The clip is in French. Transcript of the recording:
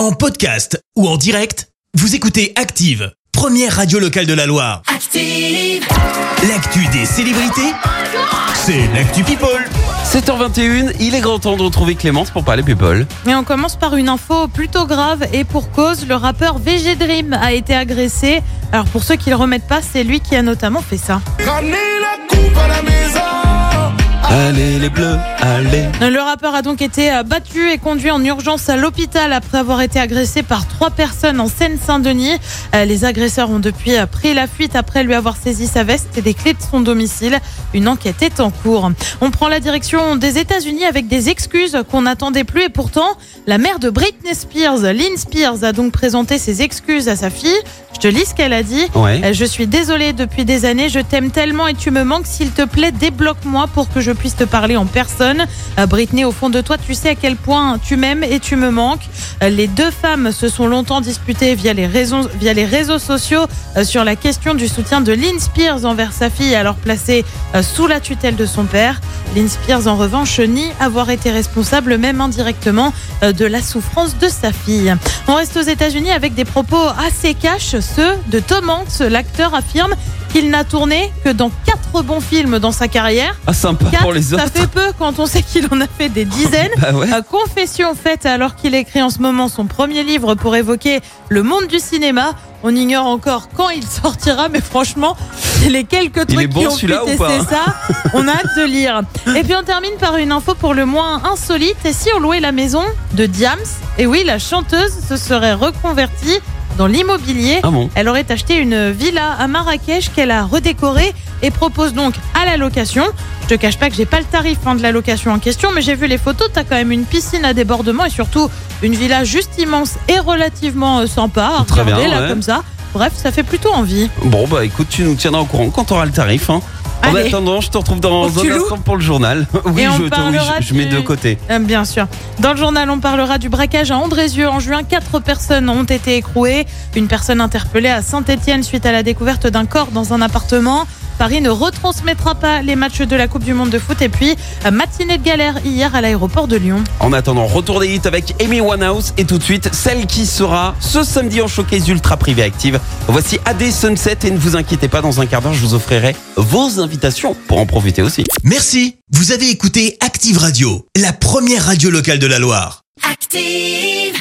En podcast ou en direct, vous écoutez Active, première radio locale de la Loire. Active. L'actu des célébrités, c'est l'actu People. 7h21, il est grand temps de retrouver Clémence pour parler people. Et on commence par une info plutôt grave et pour cause, le rappeur VG Dream a été agressé. Alors pour ceux qui le remettent pas, c'est lui qui a notamment fait ça. Ramenez la coupe à la maison. Allez les bleus, allez. Le rappeur a donc été euh, battu et conduit en urgence à l'hôpital après avoir été agressé par trois personnes en Seine-Saint-Denis. Euh, Les agresseurs ont depuis euh, pris la fuite après lui avoir saisi sa veste et des clés de son domicile. Une enquête est en cours. On prend la direction des États-Unis avec des excuses qu'on n'attendait plus et pourtant, la mère de Britney Spears, Lynn Spears, a donc présenté ses excuses à sa fille. Je te lis ce qu'elle a dit. Ouais. Je suis désolée depuis des années, je t'aime tellement et tu me manques. S'il te plaît, débloque-moi pour que je puisse te parler en personne. Euh, Britney, au fond de toi, tu sais à quel point tu m'aimes et tu me manques. Euh, Les deux femmes se sont longtemps disputées via les réseaux, via les réseaux sociaux euh, sur la question du soutien de Lynn Spears envers sa fille, alors placée sous la tutelle de son père. Lynn Spears, en revanche, nie avoir été responsable, même indirectement, de la souffrance de sa fille. On reste aux États-Unis avec des propos assez cash, ceux de Tom Hanks. L'acteur affirme qu'il n'a tourné que dans quatre bons films dans sa carrière. Ah sympa Quatre, pour les ça autres. fait peu quand on sait qu'il en a fait des dizaines. Bah ouais. Euh, Confession faite alors qu'il écrit en ce moment son premier livre pour évoquer le monde du cinéma. On ignore encore quand il sortira, mais franchement, les quelques Il est trucs bon, qui ont pu tester pas ça, on a hâte de lire. Et puis on termine par une info pour le moins insolite. Et si on louait la maison de Diams? Et oui, la chanteuse se serait reconvertie dans l'immobilier. Ah bon Elle aurait acheté une villa à Marrakech qu'elle a redécorée et propose donc à la location. Je te cache pas que j'ai pas le tarif hein, de la location en question, mais j'ai vu les photos. T'as quand même une piscine à débordement et surtout une villa juste immense et relativement euh, sympa à Très regarder bien, là ouais. comme ça. Bref, ça fait plutôt envie. Bon bah écoute, tu nous tiendras au courant quand tu auras le tarif. Hein. En Allez. attendant, je te retrouve dans un instant pour le journal. Oui, Et on je, te- oui, parlera je, je mets du- de côté. Euh, Bien sûr. Dans le journal, on parlera du braquage à Andrézieux. En juin, quatre personnes ont été écrouées. Une personne interpellée à Saint-Etienne suite à la découverte d'un corps dans un appartement. Paris ne retransmettra pas les matchs de la Coupe du Monde de foot. Et puis, euh, matinée de galère hier à l'aéroport de Lyon. En attendant, retour des hits avec Amy Winehouse et tout de suite, celle qui sera ce samedi en showcase ultra privé active. Voici AD Sunset et ne vous inquiétez pas, dans un quart d'heure, je vous offrirai vos invitations pour en profiter aussi. Merci, vous avez écouté Active Radio, la première radio locale de la Loire. Active.